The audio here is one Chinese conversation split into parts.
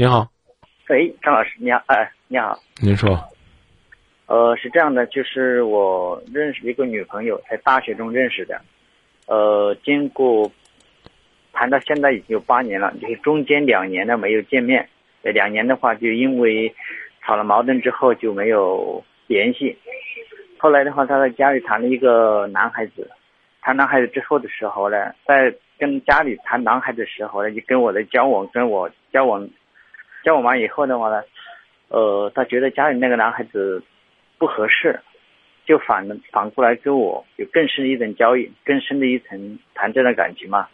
你好，喂，张老师，你好，哎，你好，您说，呃，是这样的，就是我认识一个女朋友，在大学中认识的，呃，经过谈到现在已经有八年了，就是中间两年呢没有见面，呃，两年的话就因为吵了矛盾之后就没有联系，后来的话，她在家里谈了一个男孩子，谈男孩子之后的时候呢，在跟家里谈男孩子的时候呢，就跟我的交往，跟我交往。交往完以后的话呢，呃，他觉得家里那个男孩子不合适，就反反过来跟我有更深的一层交易，更深的一层谈这段感情嘛。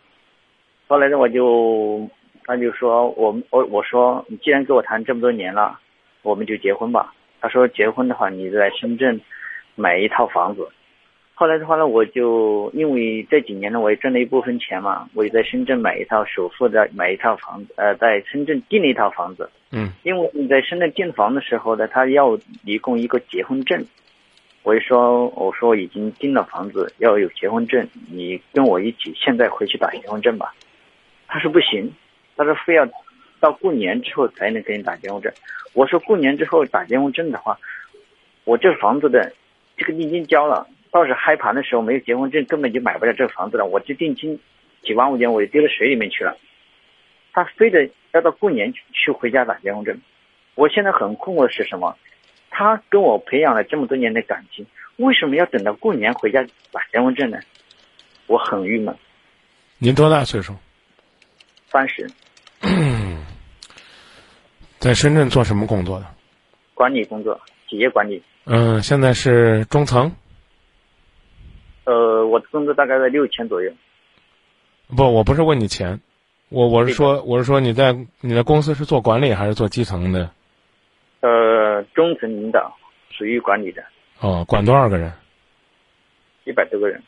后来呢，我就他就说我我我说你既然跟我谈这么多年了，我们就结婚吧。他说结婚的话，你在深圳买一套房子。后来的话呢，我就因为这几年呢，我也挣了一部分钱嘛，我也在深圳买一套首付的买一套房子，呃，在深圳订了一套房子。嗯。因为你在深圳订房的时候呢，他要提供一个结婚证。我就说，我说已经订了房子，要有结婚证，你跟我一起现在回去打结婚证吧。他说不行，他说非要到过年之后才能给你打结婚证。我说过年之后打结婚证的话，我这房子的这个定金交了。到时开盘的时候没有结婚证，根本就买不了这个房子了。我这定金几万块钱，我就丢到水里面去了。他非得要到过年去回家打结婚证。我现在很困惑的是什么？他跟我培养了这么多年的感情，为什么要等到过年回家打结婚证呢？我很郁闷。您多大岁数？三十。在深圳做什么工作的？管理工作，企业管理。嗯，现在是中层。呃，我的工资大概在六千左右。不，我不是问你钱，我我是说，我是说你在你的公司是做管理还是做基层的？呃，中层领导，属于管理的。哦，管多少个人？一百多个人。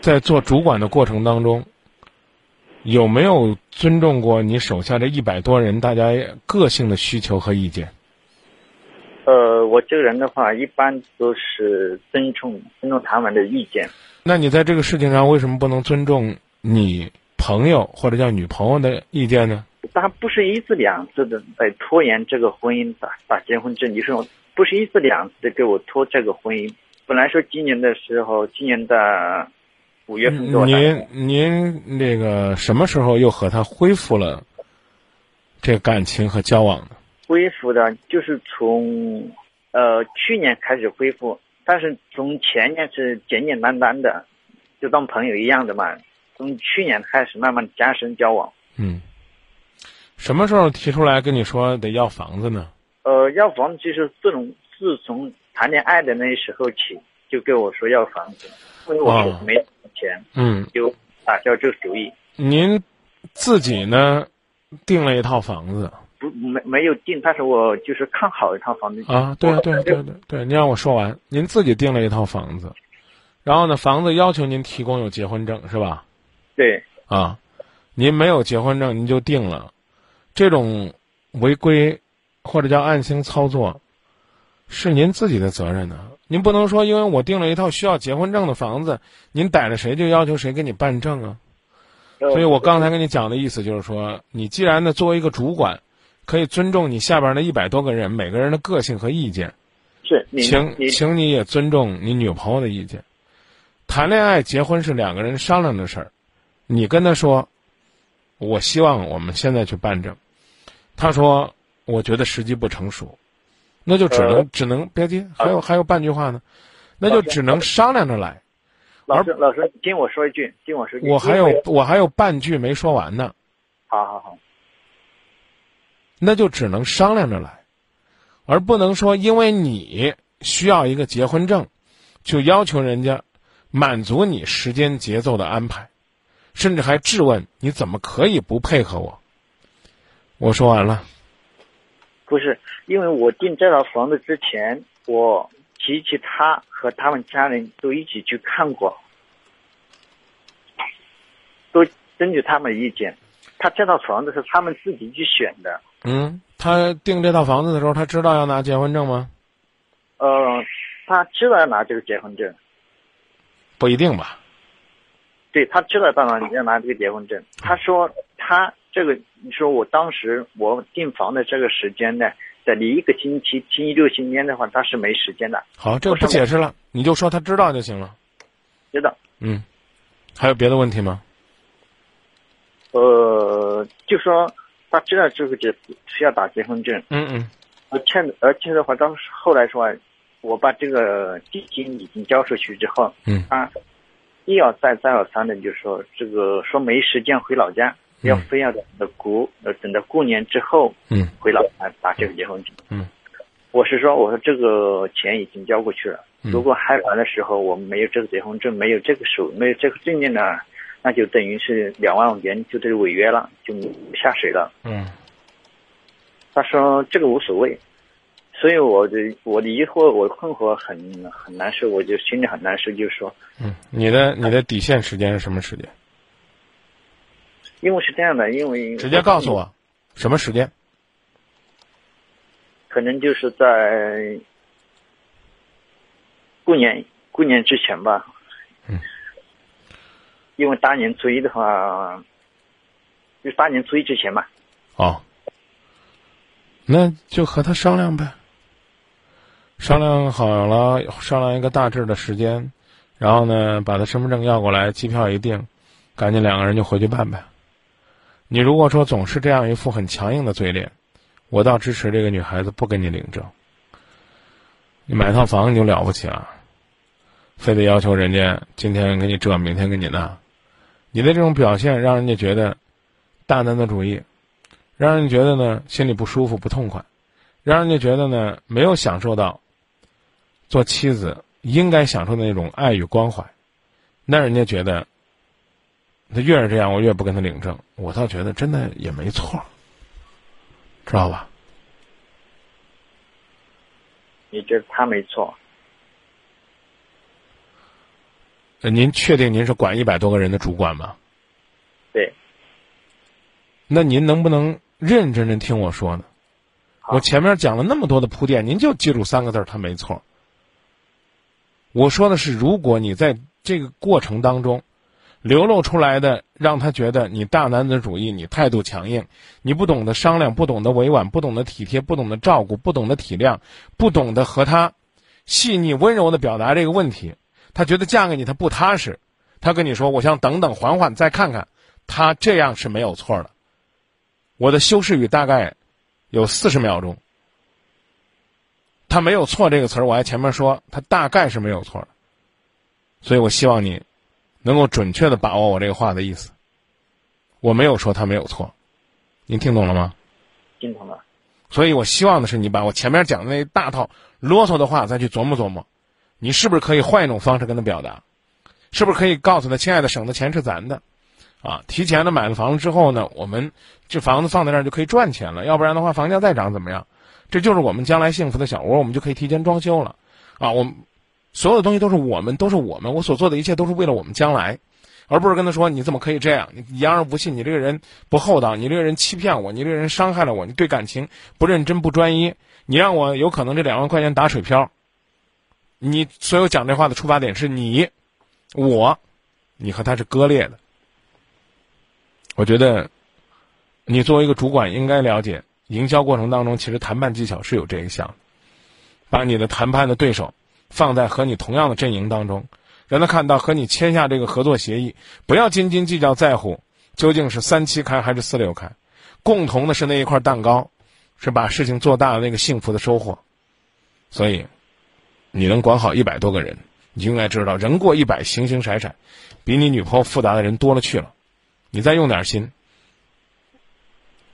在做主管的过程当中，有没有尊重过你手下这一百多人大家个性的需求和意见？呃，我这个人的话，一般都是尊重尊重他们的意见。那你在这个事情上为什么不能尊重你朋友或者叫女朋友的意见呢？他不是一次两次的在拖延这个婚姻打打结婚证，你说不是一次两次的给我拖这个婚姻。本来说今年的时候，今年的五月份您您那个什么时候又和他恢复了这个感情和交往呢？恢复的就是从呃去年开始恢复。但是从前年是简简单单的，就当朋友一样的嘛。从去年开始慢慢加深交往。嗯，什么时候提出来跟你说得要房子呢？呃，要房子就是自从自从谈恋爱的那时候起，就跟我说要房子，因为我没钱，嗯，就打消这个主意。您自己呢，订了一套房子。不没没有定，但是我就是看好一套房子啊，对对对对对，您让我说完，您自己订了一套房子，然后呢，房子要求您提供有结婚证是吧？对。啊，您没有结婚证您就定了，这种违规或者叫暗箱操作，是您自己的责任呢。您不能说因为我订了一套需要结婚证的房子，您逮着谁就要求谁给你办证啊。所以我刚才跟你讲的意思就是说，你既然呢作为一个主管。可以尊重你下边那一百多个人每个人的个性和意见，是，请请你也尊重你女朋友的意见。谈恋爱结婚是两个人商量的事儿，你跟他说，我希望我们现在去办证，他说我觉得时机不成熟，那就只能只能别急，还有还有半句话呢，那就只能商量着来。老师老师，听我说一句，听我说一句，我还有我还有半句没说完呢。好好好。那就只能商量着来，而不能说因为你需要一个结婚证，就要求人家满足你时间节奏的安排，甚至还质问你怎么可以不配合我。我说完了。不是，因为我订这套房子之前，我提起他和他们家人都一起去看过，都根据他们的意见，他这套房子是他们自己去选的。嗯，他订这套房子的时候，他知道要拿结婚证吗？呃，他知道要拿这个结婚证。不一定吧？对他知道到哪，你要拿这个结婚证。他说他这个你说我当时我订房的这个时间呢，在离一个星期星期六星期天的话，他是没时间的。好，这个不解释了，你就说他知道就行了。知道。嗯，还有别的问题吗？呃，就说他知道这个结需要打结婚证。嗯嗯。而且而且的话，到后来说，我把这个底金已经交出去之后，嗯，他一而再再而三的就说这个说没时间回老家，要非要等到过呃等到过年之后，嗯，回老家打这个结婚证。嗯，我是说，我说这个钱已经交过去了，嗯如果还完的时候我们没有这个结婚证，没有这个手，没有这个证件呢，那就等于是两万元就得违约了，就下水了。嗯他说这个无所谓，所以我的我的疑惑，我困惑很很难受，我就心里很难受，就是说，嗯，你的你的底线时间是什么时间？因为是这样的，因为直接告诉我，什么时间？可能就是在过年过年之前吧。因为大年初一的话，就大年初一之前嘛。哦。那就和他商量呗。商量好了，商量一个大致的时间，然后呢，把他身份证要过来，机票一订，赶紧两个人就回去办呗。你如果说总是这样一副很强硬的嘴脸，我倒支持这个女孩子不跟你领证。你买套房你就了不起了，非得要求人家今天给你这，明天给你那，你的这种表现让人家觉得大男子主义，让人觉得呢心里不舒服、不痛快，让人家觉得呢没有享受到做妻子应该享受的那种爱与关怀，那人家觉得。他越是这样，我越不跟他领证。我倒觉得真的也没错，知道吧？你觉得他没错？呃，您确定您是管一百多个人的主管吗？对。那您能不能认认真真听我说呢？我前面讲了那么多的铺垫，您就记住三个字他没错。我说的是，如果你在这个过程当中。流露出来的，让他觉得你大男子主义，你态度强硬，你不懂得商量，不懂得委婉，不懂得体贴，不懂得照顾，不懂得体谅，不懂得和他细腻温柔的表达这个问题。他觉得嫁给你他不踏实，他跟你说我想等等缓缓再看看，他这样是没有错的。我的修饰语大概有四十秒钟，他没有错这个词儿，我还前面说他大概是没有错的，所以我希望你。能够准确的把握我这个话的意思，我没有说他没有错，您听懂了吗？听懂了。所以我希望的是你把我前面讲的那一大套啰嗦的话再去琢磨琢磨，你是不是可以换一种方式跟他表达？是不是可以告诉他，亲爱的，省的钱是咱的，啊，提前的买了房子之后呢，我们这房子放在那儿就可以赚钱了，要不然的话房价再涨怎么样？这就是我们将来幸福的小窝，我们就可以提前装修了，啊，我们。所有的东西都是我们，都是我们。我所做的一切都是为了我们将来，而不是跟他说：“你怎么可以这样？你言而不信，你这个人不厚道，你这个人欺骗我，你这个人伤害了我，你对感情不认真不专一，你让我有可能这两万块钱打水漂。”你所有讲这话的出发点是你，我，你和他是割裂的。我觉得，你作为一个主管，应该了解营销过程当中，其实谈判技巧是有这一项，把你的谈判的对手。放在和你同样的阵营当中，让他看到和你签下这个合作协议，不要斤斤计较在乎究竟是三七开还是四六开，共同的是那一块蛋糕，是把事情做大的那个幸福的收获。所以，你能管好一百多个人，你应该知道，人过一百，形形色色，比你女朋友复杂的人多了去了。你再用点心，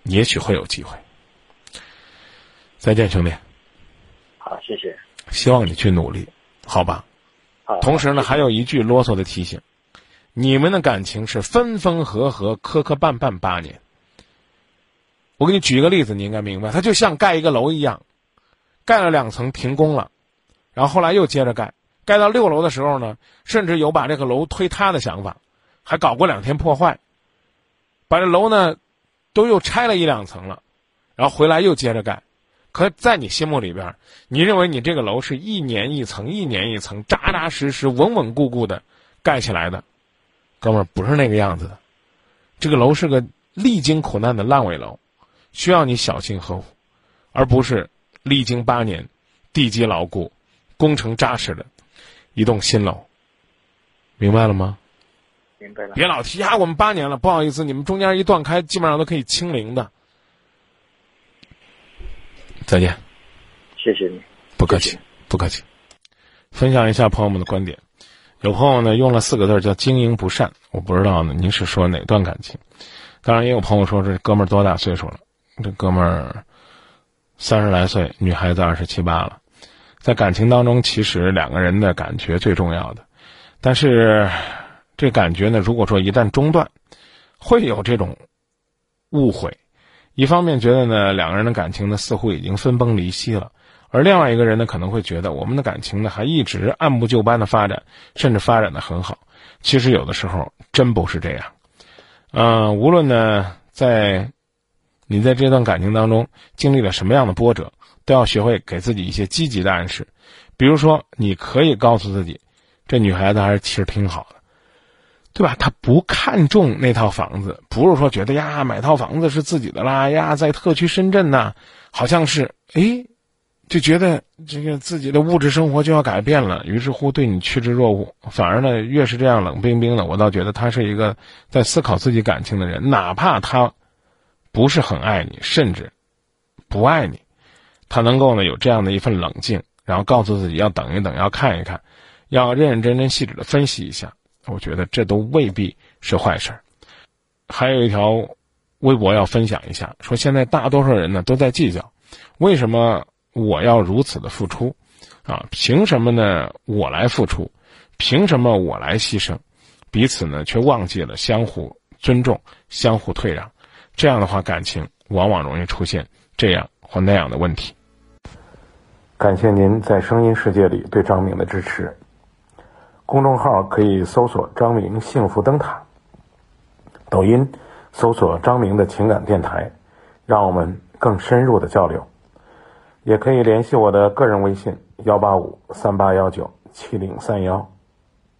也许会有机会。再见，兄弟。好，谢谢。希望你去努力，好吧？好。同时呢，还有一句啰嗦的提醒：你们的感情是分分合合、磕磕绊绊八年。我给你举一个例子，你应该明白，它就像盖一个楼一样，盖了两层停工了，然后后来又接着盖，盖到六楼的时候呢，甚至有把这个楼推塌的想法，还搞过两天破坏，把这楼呢都又拆了一两层了，然后回来又接着盖。可在你心目里边，你认为你这个楼是一年一层、一年一层、扎扎实实、稳稳固固的盖起来的，哥们儿不是那个样子的。这个楼是个历经苦难的烂尾楼，需要你小心呵护，而不是历经八年、地基牢固、工程扎实的一栋新楼。明白了吗？明白了。别老提压，我们八年了，不好意思，你们中间一断开，基本上都可以清零的。再见，谢谢你。不客气，不客气。分享一下朋友们的观点，有朋友呢用了四个字叫“经营不善”，我不知道呢，您是说哪段感情？当然，也有朋友说这哥们儿多大岁数了？这哥们儿三十来岁，女孩子二十七八了。在感情当中，其实两个人的感觉最重要的，但是这感觉呢，如果说一旦中断，会有这种误会。一方面觉得呢，两个人的感情呢似乎已经分崩离析了。而另外一个人呢，可能会觉得我们的感情呢还一直按部就班的发展，甚至发展的很好。其实有的时候真不是这样。嗯，无论呢在你在这段感情当中经历了什么样的波折，都要学会给自己一些积极的暗示。比如说，你可以告诉自己，这女孩子还是其实挺好的，对吧？她不看重那套房子，不是说觉得呀买套房子是自己的啦呀，在特区深圳呐，好像是哎。就觉得这个自己的物质生活就要改变了，于是乎对你趋之若鹜。反而呢，越是这样冷冰冰的，我倒觉得他是一个在思考自己感情的人。哪怕他不是很爱你，甚至不爱你，他能够呢有这样的一份冷静，然后告诉自己要等一等，要看一看，要认认真真、细致的分析一下。我觉得这都未必是坏事。还有一条微博要分享一下，说现在大多数人呢都在计较，为什么？我要如此的付出，啊，凭什么呢？我来付出，凭什么我来牺牲？彼此呢，却忘记了相互尊重、相互退让。这样的话，感情往往容易出现这样或那样的问题。感谢您在声音世界里对张明的支持。公众号可以搜索“张明幸福灯塔”，抖音搜索“张明的情感电台”，让我们更深入的交流。也可以联系我的个人微信：幺八五三八幺九七零三幺。